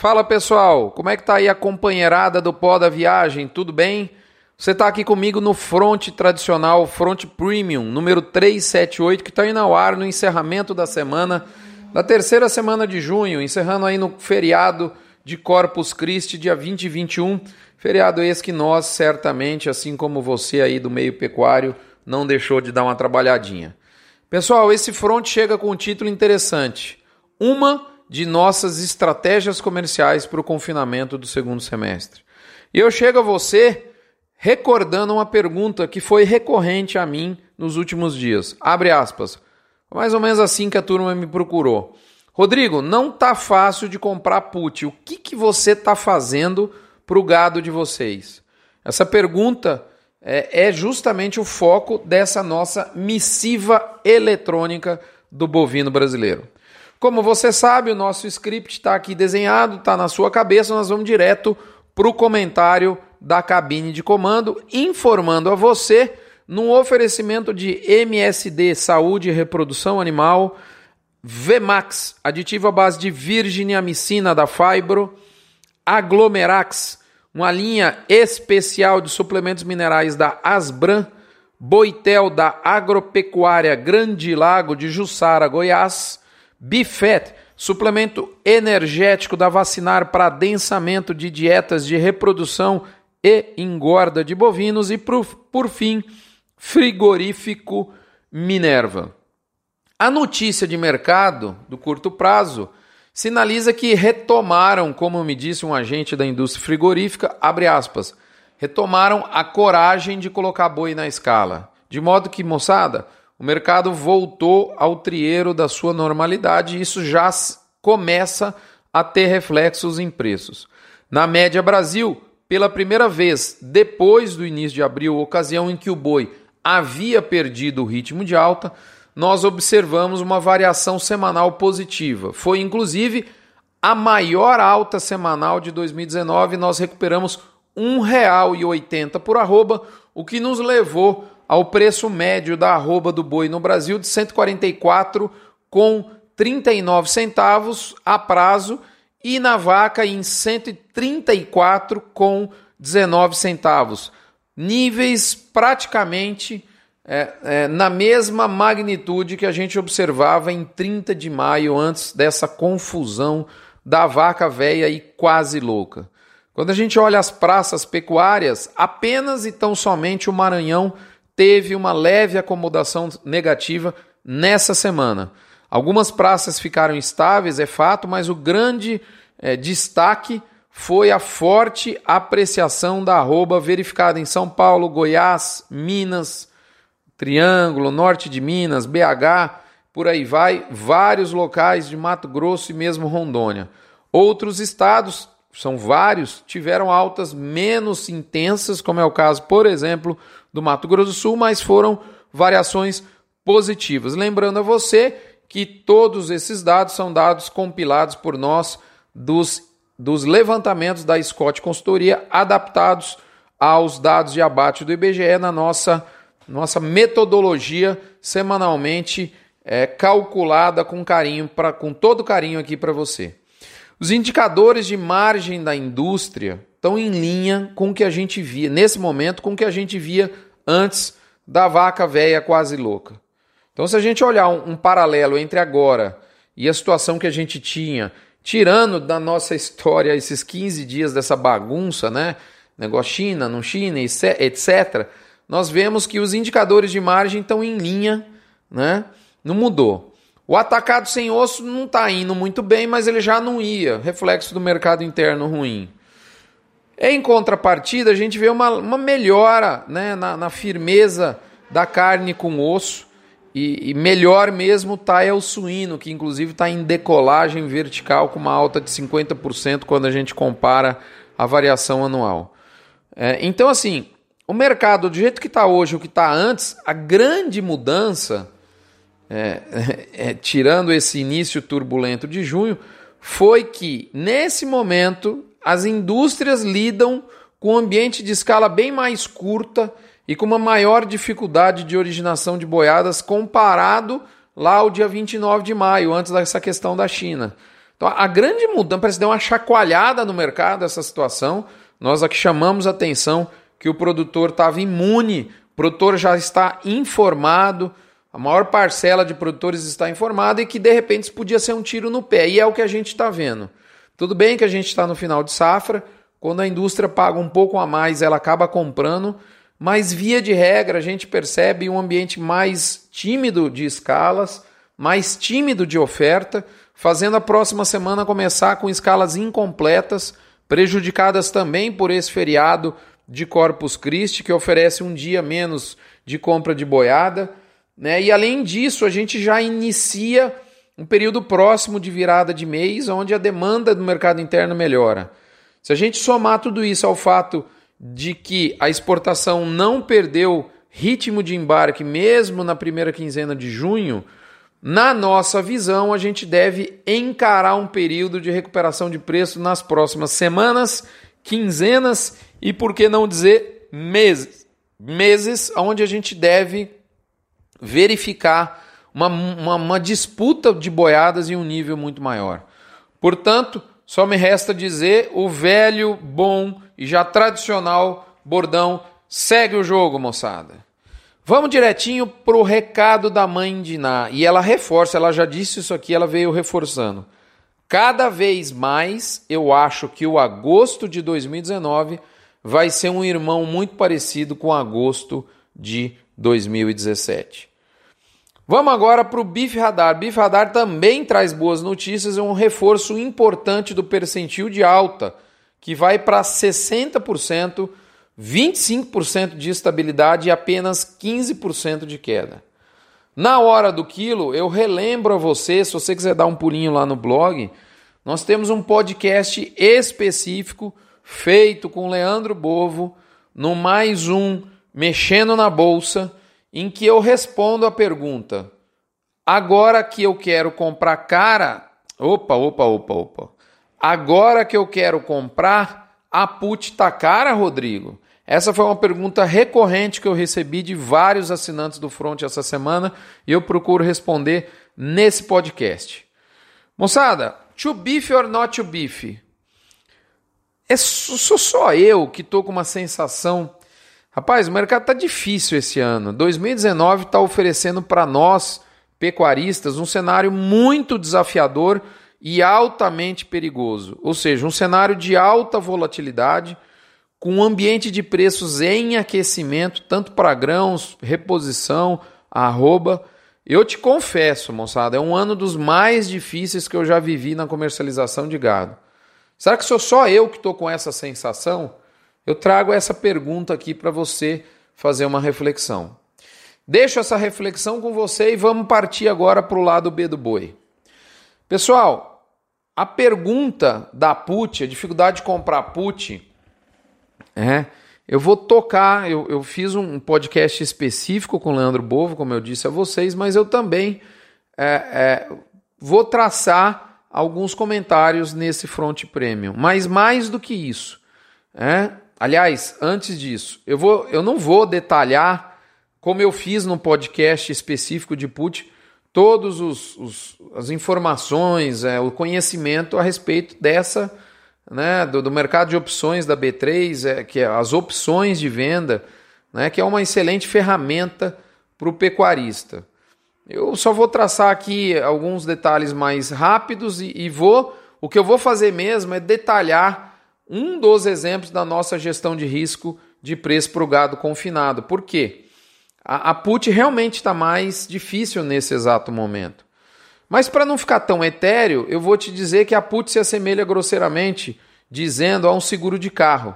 Fala pessoal, como é que tá aí a companheirada do pó da viagem? Tudo bem? Você está aqui comigo no Front tradicional, Front Premium, número 378, que está indo ao ar no encerramento da semana, da terceira semana de junho, encerrando aí no feriado de Corpus Christi, dia 20 e 21. Feriado esse que nós, certamente, assim como você aí do meio pecuário, não deixou de dar uma trabalhadinha. Pessoal, esse front chega com um título interessante. Uma de nossas estratégias comerciais para o confinamento do segundo semestre. E eu chego a você recordando uma pergunta que foi recorrente a mim nos últimos dias. Abre aspas. Mais ou menos assim que a turma me procurou. Rodrigo, não tá fácil de comprar put. O que, que você tá fazendo para o gado de vocês? Essa pergunta é, é justamente o foco dessa nossa missiva eletrônica do bovino brasileiro. Como você sabe, o nosso script está aqui desenhado, está na sua cabeça, nós vamos direto para o comentário da cabine de comando, informando a você, num oferecimento de MSD Saúde e Reprodução Animal, VMAX, aditivo à base de virginiamicina da Fibro, Aglomerax, uma linha especial de suplementos minerais da Asbran, Boitel da Agropecuária Grande Lago de Jussara, Goiás, Bifet, suplemento energético da Vacinar para adensamento de dietas de reprodução e engorda de bovinos e por, por fim, frigorífico Minerva. A notícia de mercado do curto prazo sinaliza que retomaram, como me disse um agente da indústria frigorífica, abre aspas, retomaram a coragem de colocar boi na escala. De modo que, moçada, o mercado voltou ao trieiro da sua normalidade e isso já começa a ter reflexos em preços. Na média Brasil, pela primeira vez depois do início de abril, ocasião em que o boi havia perdido o ritmo de alta, nós observamos uma variação semanal positiva. Foi inclusive a maior alta semanal de 2019, nós recuperamos R$ 1,80 por arroba, o que nos levou ao preço médio da arroba do boi no Brasil de 144 com 39 centavos a prazo e na vaca em 134 com 19 centavos. Níveis praticamente é, é, na mesma magnitude que a gente observava em 30 de maio, antes dessa confusão da vaca velha e quase louca. Quando a gente olha as praças pecuárias, apenas e tão somente o Maranhão teve uma leve acomodação negativa nessa semana. Algumas praças ficaram estáveis, é fato, mas o grande é, destaque foi a forte apreciação da arroba verificada em São Paulo, Goiás, Minas, Triângulo, Norte de Minas, BH, por aí vai, vários locais de Mato Grosso e mesmo Rondônia. Outros estados, são vários, tiveram altas menos intensas, como é o caso, por exemplo, do Mato Grosso do Sul, mas foram variações positivas. Lembrando a você que todos esses dados são dados compilados por nós dos, dos levantamentos da Scott Consultoria, adaptados aos dados de abate do IBGE na nossa, nossa metodologia semanalmente é, calculada com carinho, pra, com todo carinho aqui para você. Os indicadores de margem da indústria estão em linha com o que a gente via, nesse momento, com o que a gente via antes da vaca velha quase louca. Então, se a gente olhar um, um paralelo entre agora e a situação que a gente tinha, tirando da nossa história esses 15 dias dessa bagunça, né? Negócio China, não China, etc., nós vemos que os indicadores de margem estão em linha, né? Não mudou. O atacado sem osso não está indo muito bem, mas ele já não ia, reflexo do mercado interno ruim. Em contrapartida, a gente vê uma, uma melhora né, na, na firmeza da carne com osso. E, e melhor mesmo está é o suíno, que inclusive está em decolagem vertical com uma alta de 50% quando a gente compara a variação anual. É, então, assim, o mercado, do jeito que está hoje, o que está antes, a grande mudança, é, é, tirando esse início turbulento de junho, foi que nesse momento as indústrias lidam com um ambiente de escala bem mais curta e com uma maior dificuldade de originação de boiadas comparado lá ao dia 29 de maio, antes dessa questão da China. Então a grande mudança, parece deu uma chacoalhada no mercado essa situação. Nós aqui chamamos a atenção que o produtor estava imune, o produtor já está informado, a maior parcela de produtores está informada e que de repente isso podia ser um tiro no pé. E é o que a gente está vendo. Tudo bem que a gente está no final de safra, quando a indústria paga um pouco a mais, ela acaba comprando, mas via de regra a gente percebe um ambiente mais tímido de escalas, mais tímido de oferta, fazendo a próxima semana começar com escalas incompletas, prejudicadas também por esse feriado de Corpus Christi, que oferece um dia menos de compra de boiada. Né? E além disso, a gente já inicia um período próximo de virada de mês, onde a demanda do mercado interno melhora. Se a gente somar tudo isso ao fato de que a exportação não perdeu ritmo de embarque mesmo na primeira quinzena de junho, na nossa visão, a gente deve encarar um período de recuperação de preço nas próximas semanas, quinzenas e, por que não dizer, meses. Meses onde a gente deve verificar uma, uma, uma disputa de boiadas em um nível muito maior. Portanto, só me resta dizer o velho, bom e já tradicional bordão: segue o jogo, moçada. Vamos direitinho pro recado da mãe de Ná. E ela reforça, ela já disse isso aqui, ela veio reforçando. Cada vez mais eu acho que o agosto de 2019 vai ser um irmão muito parecido com agosto de 2017. Vamos agora para o BIF Radar. BIF Radar também traz boas notícias, é um reforço importante do percentil de alta, que vai para 60%, 25% de estabilidade e apenas 15% de queda. Na hora do quilo, eu relembro a você, se você quiser dar um pulinho lá no blog, nós temos um podcast específico feito com Leandro Bovo, no mais um Mexendo na Bolsa em que eu respondo a pergunta: agora que eu quero comprar cara, opa, opa, opa, opa. Agora que eu quero comprar, a put tá cara, Rodrigo? Essa foi uma pergunta recorrente que eu recebi de vários assinantes do Front essa semana e eu procuro responder nesse podcast. Moçada, to beef or not to beef? É sou só eu que tô com uma sensação Rapaz, o mercado está difícil esse ano. 2019 está oferecendo para nós, pecuaristas, um cenário muito desafiador e altamente perigoso. Ou seja, um cenário de alta volatilidade, com um ambiente de preços em aquecimento, tanto para grãos, reposição, arroba. Eu te confesso, moçada, é um ano dos mais difíceis que eu já vivi na comercialização de gado. Será que sou só eu que estou com essa sensação? Eu trago essa pergunta aqui para você fazer uma reflexão. Deixo essa reflexão com você e vamos partir agora para o lado B do boi. Pessoal, a pergunta da put, a dificuldade de comprar put, é, eu vou tocar, eu, eu fiz um podcast específico com o Leandro Bovo, como eu disse a vocês, mas eu também é, é, vou traçar alguns comentários nesse Front Premium. Mas mais do que isso, é, Aliás, antes disso, eu, vou, eu não vou detalhar, como eu fiz no podcast específico de put, todas as informações, é, o conhecimento a respeito dessa, né, do, do mercado de opções da B3, é, que é as opções de venda, né, que é uma excelente ferramenta para o pecuarista. Eu só vou traçar aqui alguns detalhes mais rápidos e, e vou. O que eu vou fazer mesmo é detalhar um dos exemplos da nossa gestão de risco de preço para o gado confinado. Por quê? A, a put realmente está mais difícil nesse exato momento. Mas para não ficar tão etéreo, eu vou te dizer que a put se assemelha grosseiramente dizendo a um seguro de carro.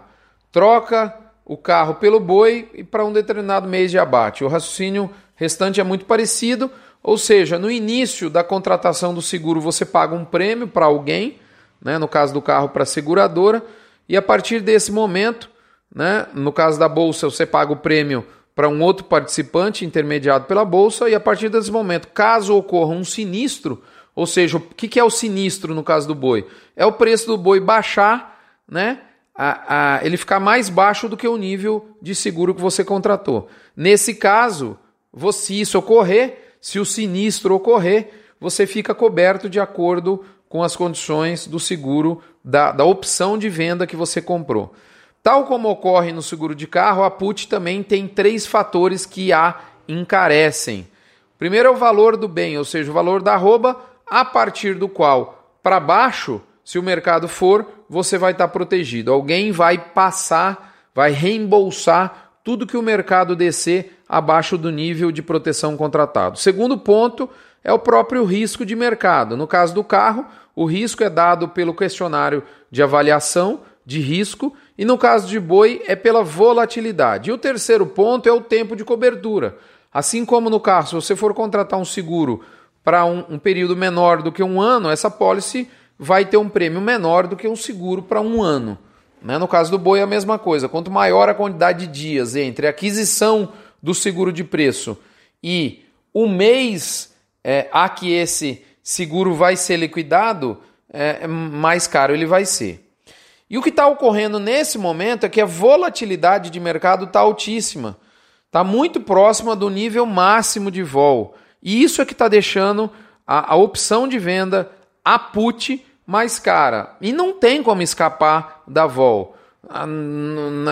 Troca o carro pelo boi e para um determinado mês de abate. O raciocínio restante é muito parecido, ou seja, no início da contratação do seguro você paga um prêmio para alguém, né, no caso do carro para a seguradora, e a partir desse momento, né, no caso da bolsa, você paga o prêmio para um outro participante intermediado pela bolsa, e a partir desse momento, caso ocorra um sinistro, ou seja, o que, é o sinistro no caso do boi? É o preço do boi baixar, né? A, a, ele ficar mais baixo do que o nível de seguro que você contratou. Nesse caso, se isso ocorrer, se o sinistro ocorrer, você fica coberto de acordo com as condições do seguro, da, da opção de venda que você comprou. Tal como ocorre no seguro de carro, a put também tem três fatores que a encarecem. Primeiro é o valor do bem, ou seja, o valor da arroba, a partir do qual, para baixo, se o mercado for, você vai estar protegido. Alguém vai passar, vai reembolsar tudo que o mercado descer abaixo do nível de proteção contratado. Segundo ponto é o próprio risco de mercado. No caso do carro, o risco é dado pelo questionário de avaliação de risco e no caso de boi é pela volatilidade. E o terceiro ponto é o tempo de cobertura. Assim como no carro, se você for contratar um seguro para um, um, período menor do que um ano, essa pólice vai ter um prêmio menor do que um seguro para um ano. Né? No caso do boi é a mesma coisa. Quanto maior a quantidade de dias entre a aquisição do seguro de preço e o mês é, a que esse seguro vai ser liquidado, é, mais caro ele vai ser. E o que está ocorrendo nesse momento é que a volatilidade de mercado está altíssima está muito próxima do nível máximo de vol. E isso é que está deixando a, a, opção de venda, a put, mais cara. E não tem como escapar da vol.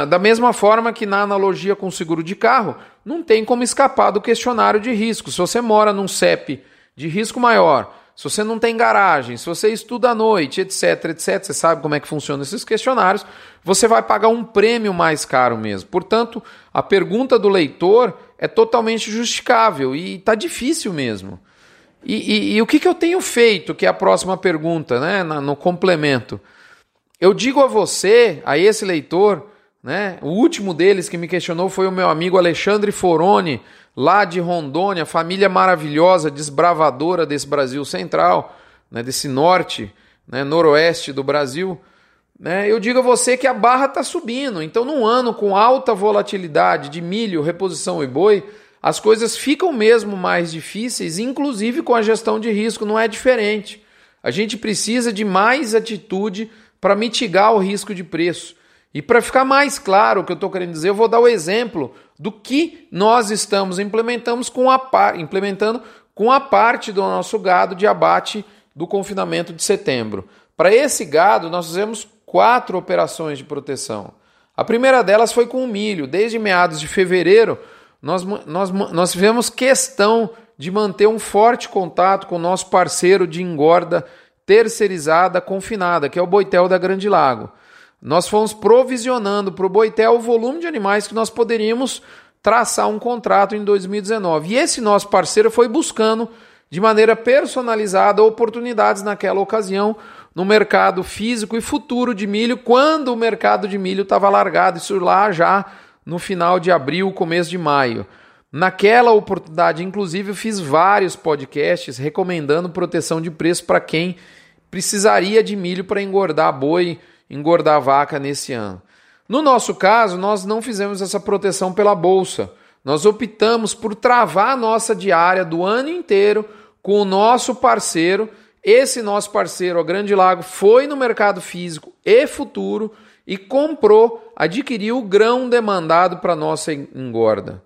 Da mesma forma que na analogia com o seguro de carro, não tem como escapar do questionário de risco. Se você mora num CEP de risco maior, se você não tem garagem, se você estuda à noite, etc, etc, você sabe como é que funcionam esses questionários, você vai pagar um prêmio mais caro mesmo. Portanto, a pergunta do leitor é totalmente justificável e está difícil mesmo. E, e, e, o que, que eu tenho feito, que é a próxima pergunta, né, no complemento? Eu digo a você, a esse leitor, né, o último deles que me questionou foi o meu amigo Alexandre Foroni, lá de Rondônia, família maravilhosa, desbravadora desse Brasil central, né, desse norte, né, noroeste do Brasil, né, eu digo a você que a barra está subindo. Então, num ano com alta volatilidade de milho, reposição e boi, as coisas ficam mesmo mais difíceis, inclusive com a gestão de risco, não é diferente. A gente precisa de mais atitude para mitigar o risco de preço. E para ficar mais claro o que eu estou querendo dizer, eu vou dar o exemplo do que nós estamos implementamos com a implementando com a parte do nosso gado de abate do confinamento de setembro. Para esse gado, nós fizemos quatro operações de proteção. A primeira delas foi com o milho. Desde meados de fevereiro, nós, nós, nós tivemos questão de manter um forte contato com o nosso parceiro de engorda terceirizada confinada, que é o Boitel da Grande Lago nós fomos provisionando para o Boitel o volume de animais que nós poderíamos traçar um contrato em 2019. E esse nosso parceiro foi buscando de maneira personalizada oportunidades naquela ocasião no mercado físico e futuro de milho, quando o mercado de milho estava largado, isso lá já no final de abril, começo de maio. Naquela oportunidade, inclusive, eu fiz vários podcasts recomendando proteção de preço para quem precisaria de milho para engordar boi engordar a vaca nesse ano. No nosso caso, nós não fizemos essa proteção pela bolsa. Nós optamos por travar a nossa diária do ano inteiro com o nosso parceiro. Esse nosso parceiro, a Grande Lago, foi no mercado físico e futuro e comprou, adquiriu o grão demandado para nossa engorda.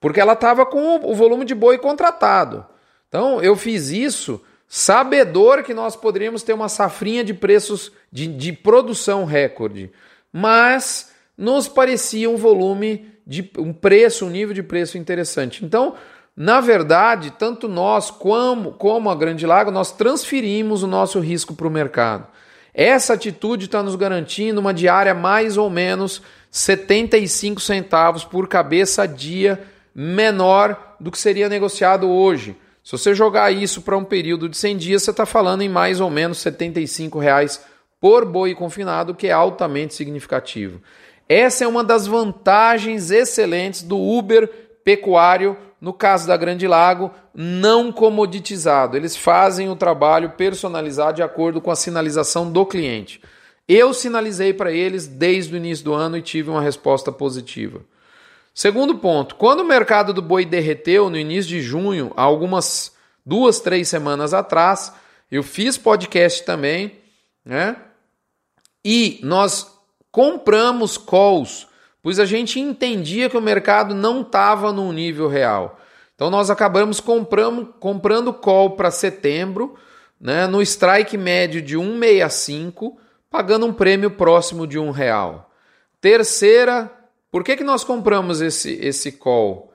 Porque ela estava com o volume de boi contratado. Então eu fiz isso sabedor que nós poderíamos ter uma safrinha de preços de, de produção recorde, mas nos parecia um volume de um preço, um nível de preço interessante. Então, na verdade, tanto nós como, como a Grande Lago, nós transferimos o nosso risco para o mercado. Essa atitude está nos garantindo uma diária mais ou menos 75 centavos por cabeça dia menor do que seria negociado hoje. Se você jogar isso para um período de 100 dias, você está falando em mais ou menos 75 reais por boi confinado, que é altamente significativo. Essa é uma das vantagens excelentes do Uber pecuário, no caso da Grande Lago, não comoditizado. Eles fazem o trabalho personalizado de acordo com a sinalização do cliente. Eu sinalizei para eles desde o início do ano e tive uma resposta positiva. Segundo ponto, quando o mercado do boi derreteu no início de junho, algumas duas, três semanas atrás, eu fiz podcast também, né? E nós compramos calls, pois a gente entendia que o mercado não estava num nível real. Então nós acabamos comprando, comprando call para setembro, né, no strike médio de 1,65, pagando um prêmio próximo de um real. Terceira, por que, que nós compramos esse, esse call?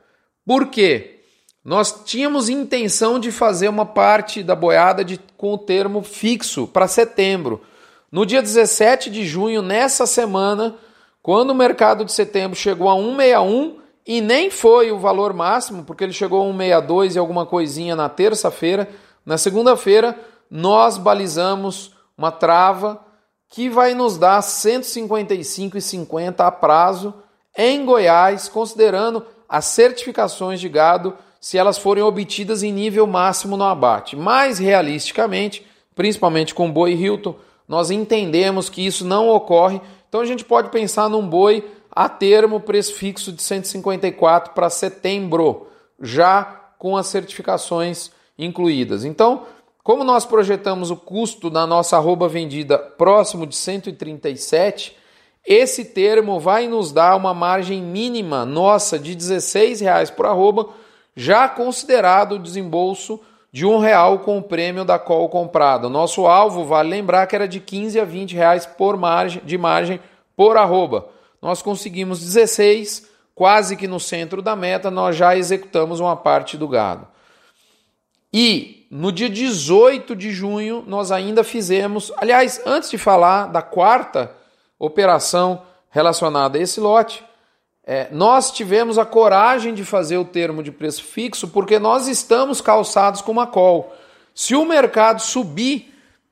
Por quê? Nós tínhamos intenção de fazer uma parte da boiada de, com o termo fixo para setembro. No dia 17 de junho, nessa semana, quando o mercado de setembro chegou a 161 e nem foi o valor máximo, porque ele chegou a 162 e alguma coisinha na terça-feira, na segunda-feira nós balizamos uma trava que vai nos dar 155,50 a prazo em Goiás, considerando as certificações de gado se elas forem obtidas em nível máximo no abate. Mais realisticamente, principalmente com boi Hilton, nós entendemos que isso não ocorre, então a gente pode pensar num boi a termo preço fixo de 154 para setembro, já com as certificações incluídas. Então, como nós projetamos o custo da nossa arroba vendida próximo de 137, esse termo vai nos dar uma margem mínima nossa de R$ reais por arroba, já considerado o desembolso de um real com o prêmio da call comprada. Nosso alvo, vale lembrar, que era de 15 a 20 reais por margem, de margem por arroba. Nós conseguimos 16, quase que no centro da meta, nós já executamos uma parte do gado. E no dia 18 de junho, nós ainda fizemos, aliás, antes de falar da quarta operação relacionada a esse lote, é, nós tivemos a coragem de fazer o termo de preço fixo porque nós estamos calçados com uma call. Se o mercado subir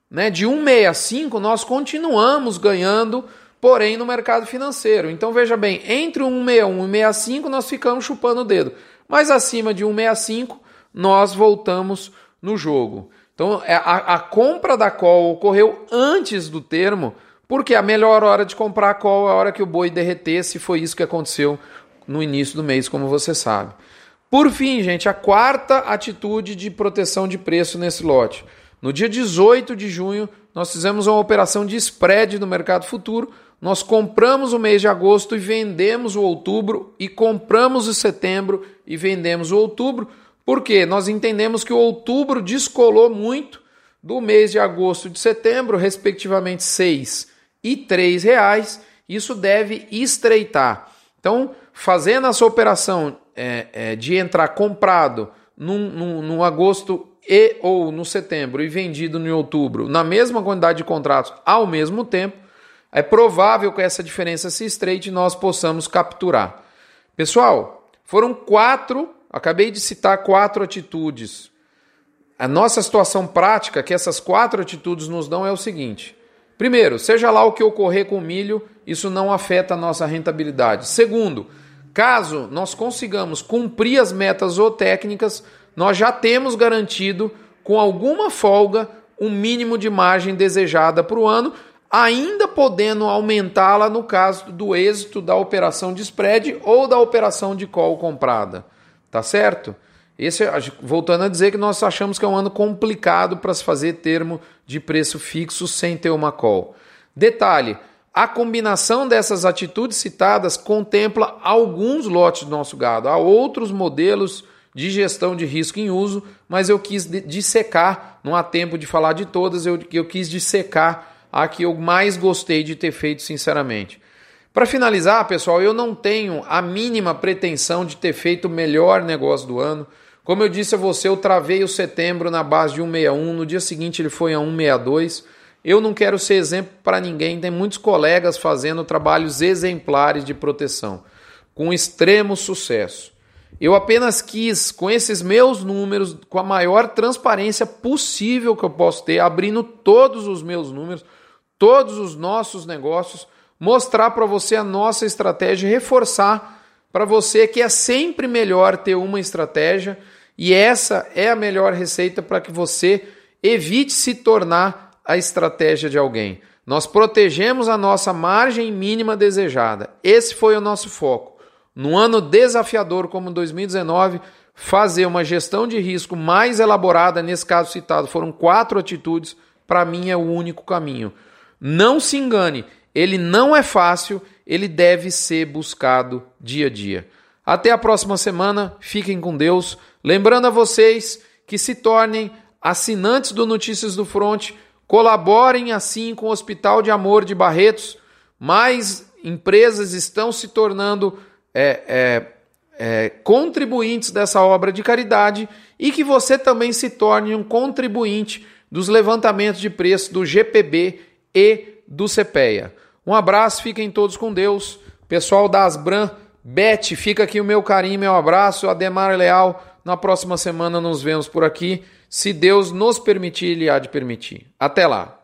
né, de 1,65, nós continuamos ganhando, porém no mercado financeiro. Então veja bem, entre 1,61 e 1,65 nós ficamos chupando o dedo, mas acima de 1,65 nós voltamos no jogo. Então é, a, a compra da call ocorreu antes do termo porque a melhor hora de comprar call é a hora que o boi derretesse, foi isso que aconteceu no início do mês, como você sabe. Por fim, gente, a quarta atitude de proteção de preço nesse lote. No dia 18 de junho, nós fizemos uma operação de spread no mercado futuro. Nós compramos o mês de agosto e vendemos o outubro, e compramos o setembro e vendemos o outubro, porque nós entendemos que o outubro descolou muito do mês de agosto e de setembro, respectivamente 6 e R$ reais, isso deve estreitar. Então, fazendo essa operação é, é, de entrar comprado no agosto e ou no setembro e vendido no outubro na mesma quantidade de contratos ao mesmo tempo, é provável que essa diferença se estreite e nós possamos capturar. Pessoal, foram quatro, acabei de citar quatro atitudes. A nossa situação prática que essas quatro atitudes nos dão é o seguinte: Primeiro, seja lá o que ocorrer com o milho, isso não afeta a nossa rentabilidade. Segundo, caso nós consigamos cumprir as metas ou técnicas, nós já temos garantido, com alguma folga, um mínimo de margem desejada para o ano, ainda podendo aumentá-la no caso do êxito da operação de spread ou da operação de call comprada. Tá certo? Esse, voltando a dizer que nós achamos que é um ano complicado para se fazer termo de preço fixo sem ter uma call. Detalhe: a combinação dessas atitudes citadas contempla alguns lotes do nosso gado. Há outros modelos de gestão de risco em uso, mas eu quis dissecar, não há tempo de falar de todas, eu, eu quis dissecar a que eu mais gostei de ter feito, sinceramente. Para finalizar, pessoal, eu não tenho a mínima pretensão de ter feito o melhor negócio do ano. Como eu disse a você, eu travei o setembro na base de 161, no dia seguinte ele foi a 162. Eu não quero ser exemplo para ninguém, tem muitos colegas fazendo trabalhos exemplares de proteção, com extremo sucesso. Eu apenas quis, com esses meus números, com a maior transparência possível que eu posso ter, abrindo todos os meus números, todos os nossos negócios, mostrar para você a nossa estratégia e reforçar para você que é sempre melhor ter uma estratégia e essa é a melhor receita para que você evite se tornar a estratégia de alguém. Nós protegemos a nossa margem mínima desejada. Esse foi o nosso foco. No ano desafiador como 2019, fazer uma gestão de risco mais elaborada, nesse caso citado, foram quatro atitudes, para mim é o único caminho. Não se engane, ele não é fácil, ele deve ser buscado dia a dia. Até a próxima semana, fiquem com Deus. Lembrando a vocês que se tornem assinantes do Notícias do Front, colaborem assim com o Hospital de Amor de Barretos. Mais empresas estão se tornando é, é, é, contribuintes dessa obra de caridade e que você também se torne um contribuinte dos levantamentos de preço do GPB e do CPEA. Um abraço, fiquem todos com Deus. Pessoal da Asbran, Bete, fica aqui o meu carinho, meu abraço. Ademar Leal, na próxima semana nos vemos por aqui. Se Deus nos permitir, Ele há de permitir. Até lá.